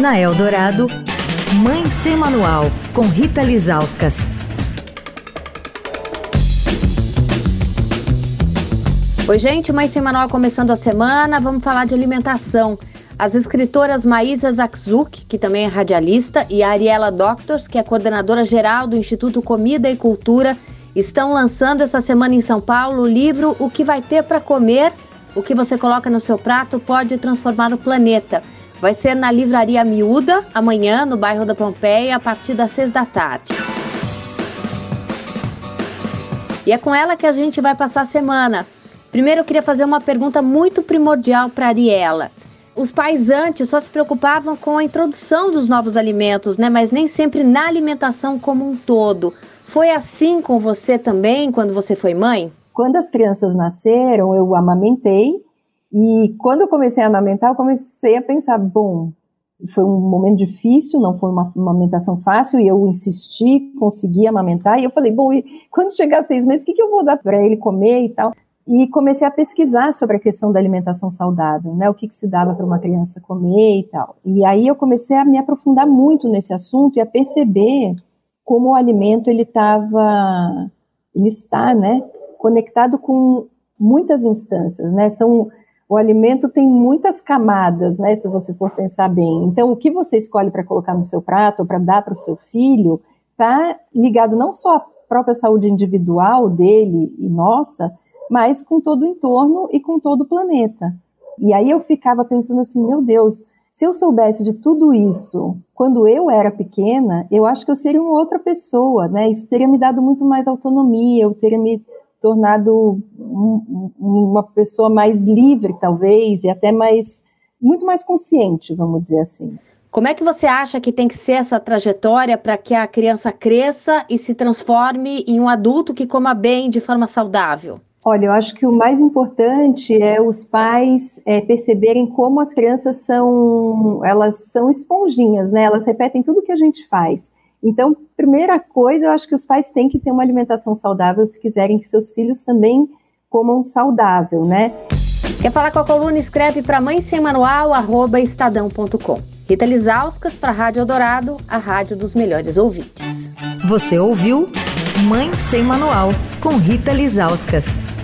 Na Eldorado, Mãe Sem Manual, com Rita Lizauskas. Oi, gente, Mãe Sem Manual começando a semana. Vamos falar de alimentação. As escritoras Maísa Zakzuk, que também é radialista, e Ariela Doctors, que é coordenadora geral do Instituto Comida e Cultura, estão lançando essa semana em São Paulo o livro O que vai ter para comer, o que você coloca no seu prato pode transformar o planeta. Vai ser na Livraria Miúda, amanhã, no bairro da Pompeia, a partir das seis da tarde. E é com ela que a gente vai passar a semana. Primeiro, eu queria fazer uma pergunta muito primordial para a Ariela. Os pais antes só se preocupavam com a introdução dos novos alimentos, né? Mas nem sempre na alimentação como um todo. Foi assim com você também quando você foi mãe? Quando as crianças nasceram, eu amamentei e quando eu comecei a amamentar, eu comecei a pensar, bom, foi um momento difícil, não foi uma amamentação fácil, e eu insisti, consegui amamentar, e eu falei, bom, quando chegar seis meses, o que, que eu vou dar para ele comer e tal? E comecei a pesquisar sobre a questão da alimentação saudável, né, o que, que se dava para uma criança comer e tal. E aí eu comecei a me aprofundar muito nesse assunto e a perceber como o alimento ele estava, ele está, né, conectado com muitas instâncias, né, são o alimento tem muitas camadas, né? Se você for pensar bem. Então, o que você escolhe para colocar no seu prato ou para dar para o seu filho está ligado não só à própria saúde individual dele e nossa, mas com todo o entorno e com todo o planeta. E aí eu ficava pensando assim, meu Deus, se eu soubesse de tudo isso quando eu era pequena, eu acho que eu seria uma outra pessoa, né? Isso teria me dado muito mais autonomia, eu teria me tornado um, uma pessoa mais livre, talvez, e até mais, muito mais consciente, vamos dizer assim. Como é que você acha que tem que ser essa trajetória para que a criança cresça e se transforme em um adulto que coma bem de forma saudável? Olha, eu acho que o mais importante é os pais é, perceberem como as crianças são, elas são esponjinhas, né? Elas repetem tudo que a gente faz. Então, primeira coisa, eu acho que os pais têm que ter uma alimentação saudável se quiserem que seus filhos também comam saudável, né? Quer falar com a coluna? Escreve para mãe sem manual, arroba estadão.com. Rita Lisauskas para a Rádio Eldorado, a rádio dos melhores ouvintes. Você ouviu Mãe Sem Manual, com Rita Lisauskas.